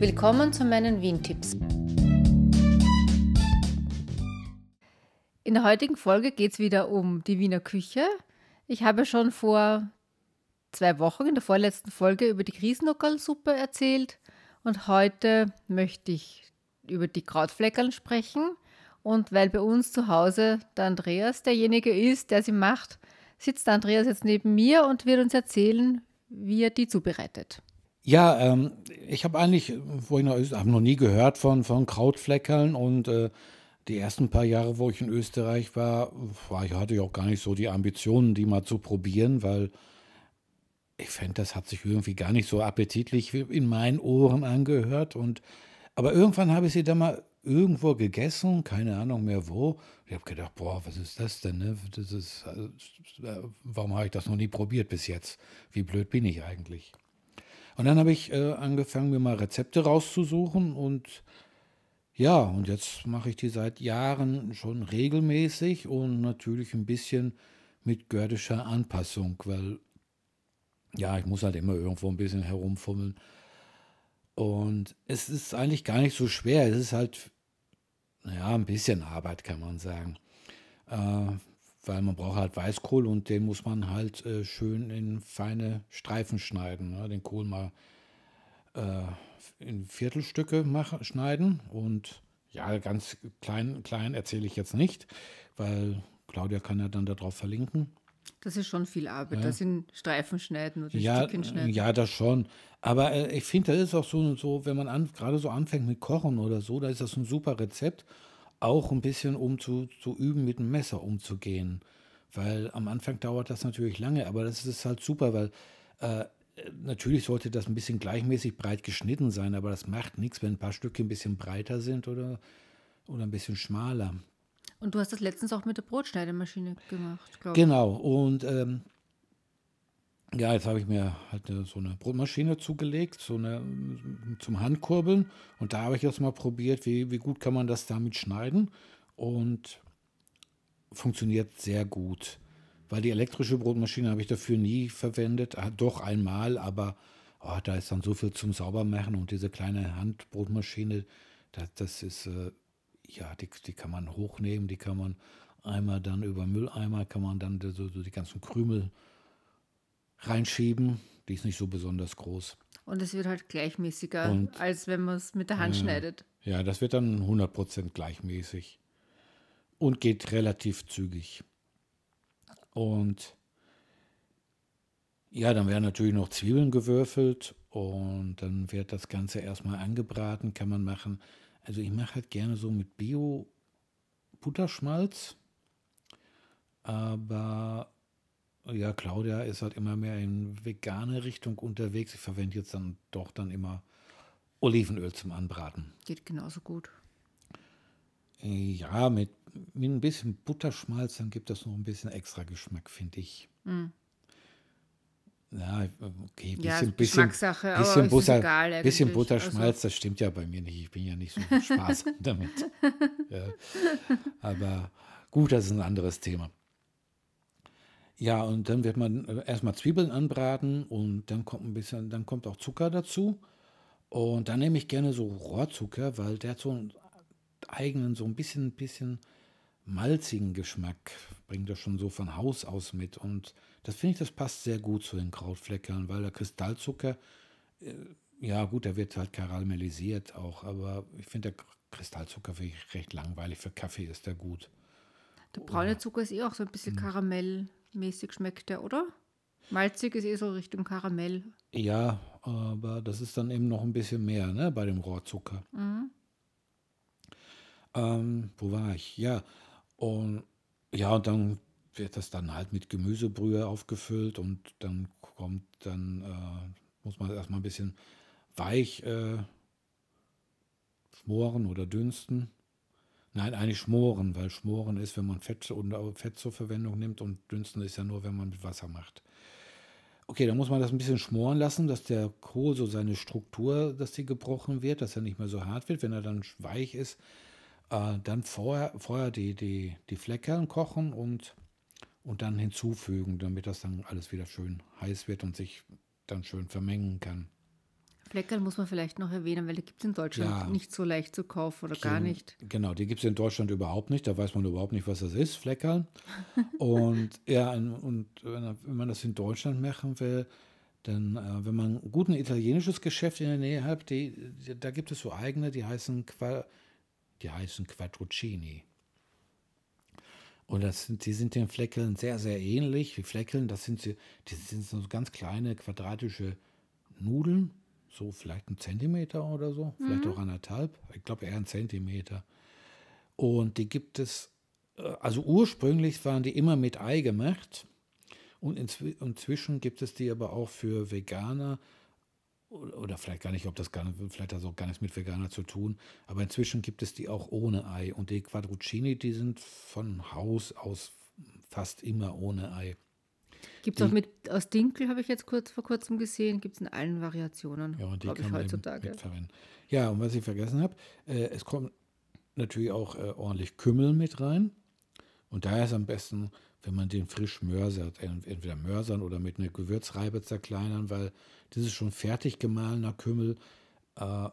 Willkommen zu meinen Wien-Tipps. In der heutigen Folge geht es wieder um die Wiener Küche. Ich habe schon vor zwei Wochen in der vorletzten Folge über die Grießnockerlsuppe erzählt und heute möchte ich über die Krautfleckern sprechen. Und weil bei uns zu Hause der Andreas derjenige ist, der sie macht, sitzt der Andreas jetzt neben mir und wird uns erzählen, wie er die zubereitet. Ja, ähm, ich habe eigentlich, ich noch, noch nie gehört von, von Krautfleckern und äh, die ersten paar Jahre, wo ich in Österreich war, war ich, hatte ich auch gar nicht so die Ambitionen, die mal zu probieren, weil ich fände, das hat sich irgendwie gar nicht so appetitlich in meinen Ohren angehört. Und, aber irgendwann habe ich sie dann mal irgendwo gegessen, keine Ahnung mehr wo. Ich habe gedacht, boah, was ist das denn? Ne? Das ist, äh, warum habe ich das noch nie probiert bis jetzt? Wie blöd bin ich eigentlich? Und dann habe ich äh, angefangen, mir mal Rezepte rauszusuchen und ja, und jetzt mache ich die seit Jahren schon regelmäßig und natürlich ein bisschen mit gördischer Anpassung, weil ja, ich muss halt immer irgendwo ein bisschen herumfummeln. Und es ist eigentlich gar nicht so schwer. Es ist halt, naja, ein bisschen Arbeit, kann man sagen. Äh, weil man braucht halt Weißkohl und den muss man halt äh, schön in feine Streifen schneiden. Ne? Den Kohl mal äh, in Viertelstücke machen, schneiden und ja, ganz klein, klein erzähle ich jetzt nicht, weil Claudia kann ja dann darauf verlinken. Das ist schon viel Arbeit, ja. das in Streifen schneiden oder ja, Stückchen schneiden. Ja, das schon. Aber äh, ich finde, das ist auch so, so wenn man gerade so anfängt mit Kochen oder so, da ist das ein super Rezept, auch ein bisschen um zu, zu üben, mit dem Messer umzugehen. Weil am Anfang dauert das natürlich lange, aber das ist halt super, weil äh, natürlich sollte das ein bisschen gleichmäßig breit geschnitten sein, aber das macht nichts, wenn ein paar Stücke ein bisschen breiter sind oder, oder ein bisschen schmaler. Und du hast das letztens auch mit der Brotschneidemaschine gemacht, glaube ich. Genau, und ähm, ja, jetzt habe ich mir halt so eine Brotmaschine zugelegt, so eine zum Handkurbeln. Und da habe ich jetzt mal probiert, wie, wie gut kann man das damit schneiden. Und funktioniert sehr gut. Weil die elektrische Brotmaschine habe ich dafür nie verwendet. Ah, doch einmal, aber oh, da ist dann so viel zum Saubermachen und diese kleine Handbrotmaschine, das, das ist, äh, ja, die, die kann man hochnehmen, die kann man einmal dann über Mülleimer, kann man dann so, so die ganzen Krümel reinschieben. Die ist nicht so besonders groß. Und es wird halt gleichmäßiger, und, als wenn man es mit der Hand ja, schneidet. Ja, das wird dann 100% gleichmäßig und geht relativ zügig. Und ja, dann werden natürlich noch Zwiebeln gewürfelt und dann wird das Ganze erstmal angebraten, kann man machen. Also ich mache halt gerne so mit Bio-Butterschmalz, aber ja, Claudia ist halt immer mehr in vegane Richtung unterwegs. Ich verwende jetzt dann doch dann immer Olivenöl zum Anbraten. Geht genauso gut. Ja, mit, mit ein bisschen Butterschmalz, dann gibt das noch ein bisschen extra Geschmack, finde ich. Mm. Ja, okay, bisschen, ja, bisschen, bisschen, Butter, egal, bisschen Butterschmalz, also. das stimmt ja bei mir nicht. Ich bin ja nicht so spaßig damit. Ja. Aber gut, das ist ein anderes Thema. Ja, und dann wird man äh, erstmal Zwiebeln anbraten und dann kommt ein bisschen, dann kommt auch Zucker dazu. Und dann nehme ich gerne so Rohrzucker, weil der hat so einen eigenen, so ein bisschen, bisschen malzigen Geschmack, bringt das schon so von Haus aus mit. Und das finde ich, das passt sehr gut zu den Krautfleckern, weil der Kristallzucker, äh, ja gut, der wird halt karamellisiert auch, aber ich finde, der Kristallzucker finde ich recht langweilig. Für Kaffee ist der gut. Der braune Zucker ist eh auch so ein bisschen hm. Karamellmäßig schmeckt der, oder? Malzig ist eh so Richtung Karamell. Ja, aber das ist dann eben noch ein bisschen mehr, ne, bei dem Rohrzucker. Mhm. Ähm, wo war ich? Ja, und ja, und dann wird das dann halt mit Gemüsebrühe aufgefüllt und dann kommt dann, äh, muss man erstmal ein bisschen weich äh, schmoren oder dünsten. Nein, eigentlich schmoren, weil schmoren ist, wenn man Fett, Fett zur Verwendung nimmt und dünsten ist ja nur, wenn man mit Wasser macht. Okay, dann muss man das ein bisschen schmoren lassen, dass der Kohl so seine Struktur, dass die gebrochen wird, dass er nicht mehr so hart wird. Wenn er dann weich ist, äh, dann vorher, vorher die, die, die Fleckern kochen und, und dann hinzufügen, damit das dann alles wieder schön heiß wird und sich dann schön vermengen kann. Fleckerl muss man vielleicht noch erwähnen, weil die gibt es in Deutschland Ja. nicht so leicht zu kaufen oder gar nicht. Genau, die gibt es in Deutschland überhaupt nicht. Da weiß man überhaupt nicht, was das ist, Fleckerl. und ja, und- wenn man das in Deutschland machen will, dann, äh, wenn man gut ein italienisches Geschäft in der Nähe hat, die, die, da gibt es so eigene, die heißen, Qua, die heißen Quattruccini. Und das sind, die sind den Fleckeln sehr, sehr ähnlich. Die Fleckeln, das sind, sie, die sind so ganz kleine quadratische Nudeln, so vielleicht ein Zentimeter oder so, vielleicht auch anderthalb. Ich glaube eher ein Zentimeter. Und die gibt es, äh, also ursprünglich waren die immer mit Ei gemacht. Und inzwi inzwischen gibt es die aber auch für Veganer oder vielleicht gar nicht, ob das gar nicht, vielleicht hat das auch gar nichts mit Veganer zu tun, aber inzwischen gibt es die auch ohne Ei. Und die Quadruccini, die sind von Haus aus fast immer ohne Ei. Gibt es auch mit aus Dinkel, habe ich jetzt kurz vor kurzem gesehen, gibt es in allen Variationen, Ja, und die glaube ich, heutzutage. Ja, und was ich vergessen habe, äh, es kommt natürlich auch äh, ordentlich Kümmel mit rein. Und daher ist am besten, wenn man den frisch mörsert, ent- entweder mörsern oder mit einer Gewürzreibe zerkleinern, weil das ist schon fertig gemahlener Kümmel. Äh,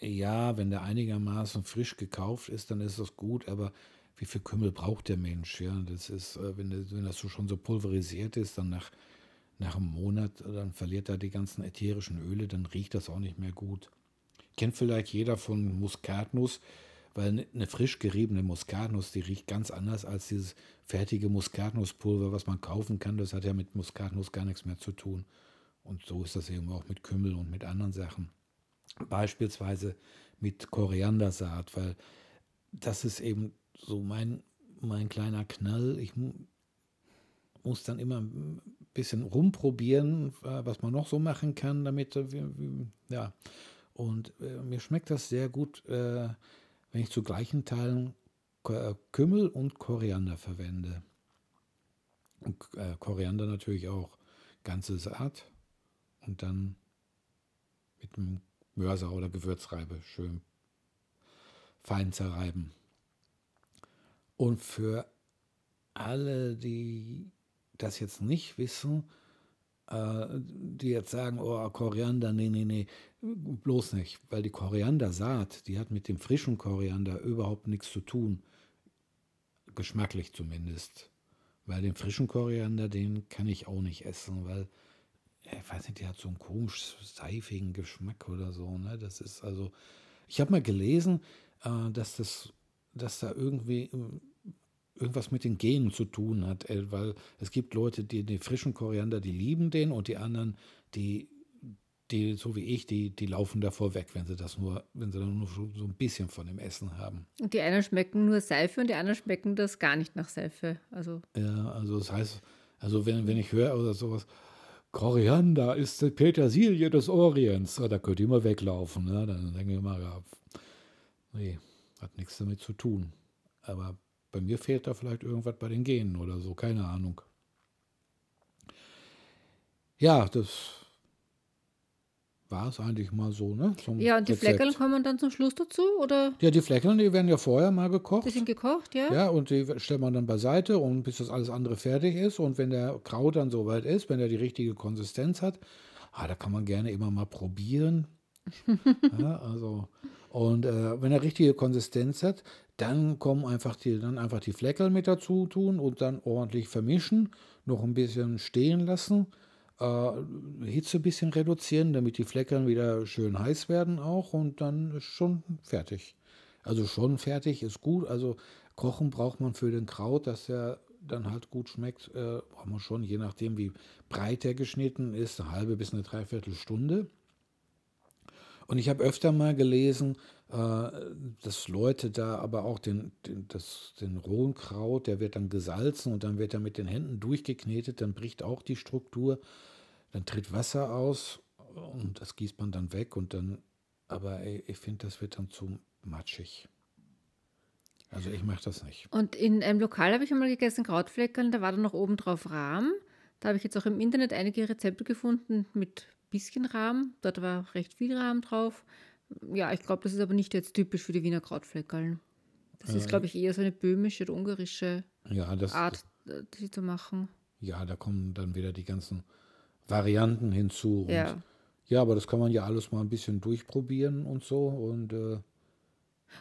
ja, wenn der einigermaßen frisch gekauft ist, dann ist das gut, aber wie viel Kümmel braucht der Mensch? Ja, das ist, äh, wenn, das- wenn das so schon so pulverisiert ist, dann nach, nach einem Monat, äh, dann verliert er die ganzen ätherischen Öle, dann riecht das auch nicht mehr gut. Kennt vielleicht jeder von Muskatnuss, weil eine- eine frisch geriebene Muskatnuss, die riecht ganz anders als dieses fertige Muskatnusspulver, was man kaufen kann. Das hat ja mit Muskatnuss gar nichts mehr zu tun. Und so ist das eben auch mit Kümmel und mit anderen Sachen. Beispielsweise mit Koriandersaat, weil das ist eben so mein, mein kleiner Knall. Ich mu muss dann immer ein bisschen rumprobieren, äh, was man noch so machen kann, damit, ja. Und äh, mir schmeckt das sehr gut, äh, wenn ich zu gleichen Teilen Kümmel und Koriander verwende. Und Koriander natürlich auch ganze Saat und dann mit einem Mörser oder Gewürzreibe schön fein zerreiben. Und für alle, die das jetzt nicht wissen, äh, die jetzt sagen, oh, Koriander, nee, nee, nee, bloß nicht, weil die Koriandersaat, die hat mit dem frischen Koriander überhaupt nichts zu tun, geschmacklich zumindest. Weil den frischen Koriander, den kann ich auch nicht essen, weil, ja, ich weiß nicht, der hat so einen komisch seifigen Geschmack oder so, ne, das ist also, ich habe mal gelesen, äh, dass das, dass da irgendwie äh, irgendwas mit den Genen zu tun hat, äh, weil es gibt Leute, die den frischen Koriander, die lieben den und die anderen, die, die so wie ich, die, die laufen davor weg, wenn sie das nur, wenn sie dann nur so ein bisschen von dem Essen haben. Und die einen schmecken nur Seife und die anderen schmecken das gar nicht nach Seife. Also Ja, also das heißt, also wenn, wenn ich höre oder sowas, Koriander ist die Petersilie des Orients, ja, da könnt ihr immer weglaufen. Ne? Dann denke ich immer, ja, nee, hat nichts damit zu tun. Aber bei mir fehlt da vielleicht irgendwas bei den Genen oder so, keine Ahnung. Ja, das war es eigentlich mal so, ne? zum ja, und die Rezept. Fleckerl kommen dann zum Schluss dazu oder Ja, die Fleckeln, die werden ja vorher mal gekocht. die sind gekocht, ja? Ja, und die stellt man dann beiseite und bis das alles andere fertig ist. Und wenn der Kraut dann soweit ist, wenn er die richtige Konsistenz hat, ah, da kann man gerne immer mal probieren. ja, also, und äh, wenn er richtige Konsistenz hat, dann kommen einfach die, dann einfach die Fleckerl mit dazu tun und dann ordentlich vermischen, noch ein bisschen stehen lassen, äh, Hitze ein bisschen reduzieren, damit die Fleckerl wieder schön heiß werden auch und dann ist schon fertig. Also schon fertig ist gut. Also kochen braucht man für den Kraut, dass er dann halt gut schmeckt, äh, braucht man schon, je nachdem wie breit er geschnitten ist, eine halbe bis eine Dreiviertelstunde. Und ich habe öfter mal gelesen, äh, dass Leute da aber auch den, den, das, den rohen Kraut, der wird dann gesalzen und dann wird er mit den Händen durchgeknetet, dann bricht auch die Struktur, dann tritt Wasser aus und das gießt man dann weg und dann, aber ich finde, das wird dann zu matschig. Also ich mache das nicht. Und in einem Lokal habe ich einmal gegessen Krautfleckerl, da war dann noch oben drauf Rahm. Da habe ich jetzt auch im Internet einige Rezepte gefunden mit bisschen Rahm. Dort war recht viel Rahm drauf. Ja, ich glaube, das ist aber nicht jetzt typisch für die Wiener Krautfleckerl. Das ist, glaube ich, eher so eine böhmische oder ungarische Ja, das, Art, äh, die zu machen. ja, da kommen dann wieder die ganzen Varianten hinzu. Und Ja. Ja, aber das kann man ja alles mal ein bisschen durchprobieren und so. Und äh,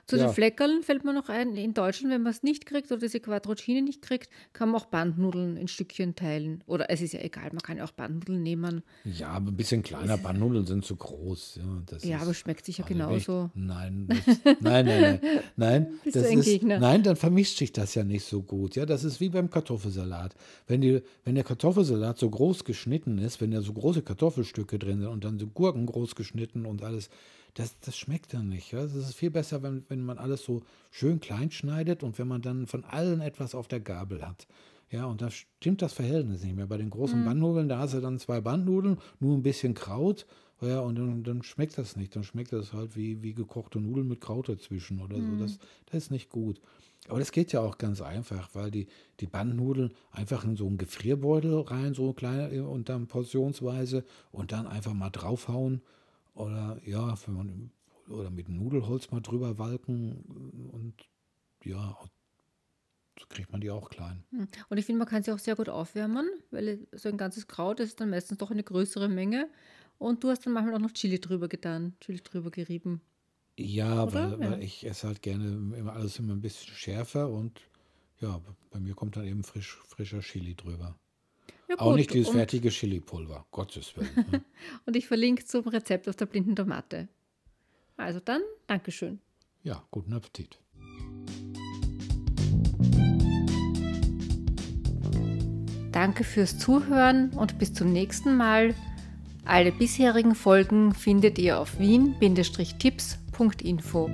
Zu Ja. den Fleckerln fällt mir noch ein, in Deutschland, wenn man es nicht kriegt oder diese Quattrocini nicht kriegt, kann man auch Bandnudeln in Stückchen teilen. Oder es ist ja egal, man kann ja auch Bandnudeln nehmen. ja, aber ein bisschen kleiner. Bandnudeln sind zu groß. Ja, das Ja, aber schmeckt sicher also wenn ich- genauso. Nein, das, nein, nein, nein, nein. Bist das du ein ist, Gegner? Nein, dann vermischt sich das ja nicht so gut. Ja, das ist wie beim Kartoffelsalat. Wenn, die, wenn der Kartoffelsalat so groß geschnitten ist, wenn da so große Kartoffelstücke drin sind und dann so Gurken groß geschnitten und alles, das, das schmeckt dann nicht. Ja? Das ist viel besser, wenn, wenn man alles so schön klein schneidet und wenn man dann von allen etwas auf der Gabel hat. Ja, und da stimmt das Verhältnis nicht mehr. Bei den großen Bandnudeln, da hast du dann zwei Bandnudeln, nur ein bisschen Kraut. Ja, und dann, dann schmeckt das nicht. Dann schmeckt das halt wie, wie gekochte Nudeln mit Kraut dazwischen oder so. Das, das ist nicht gut. Aber das geht ja auch ganz einfach, weil die, die Bandnudeln einfach in so einen Gefrierbeutel rein, so klein und dann portionsweise und dann einfach mal draufhauen. Oder ja, wenn man, oder mit Nudelholz mal drüber walken und ja, so kriegt man die auch klein. Hm. Und ich finde, man kann sie auch sehr gut aufwärmen, weil so ein ganzes Kraut ist dann meistens doch eine größere Menge. Und du hast dann manchmal auch noch Chili drüber getan, Chili drüber gerieben. Ja, weil, Ja. weil ich esse halt gerne immer alles immer ein bisschen schärfer und ja, bei mir kommt dann eben frisch, frischer Chili drüber. Ja, Auch nicht dieses und, fertige Chili-Pulver, Gottes Willen. ne? und ich verlinke zum Rezept auf der blinden Tomate. Also dann, Dankeschön. ja, guten Appetit. Danke fürs Zuhören und bis zum nächsten Mal. Alle bisherigen Folgen findet ihr auf wien-tipps.info.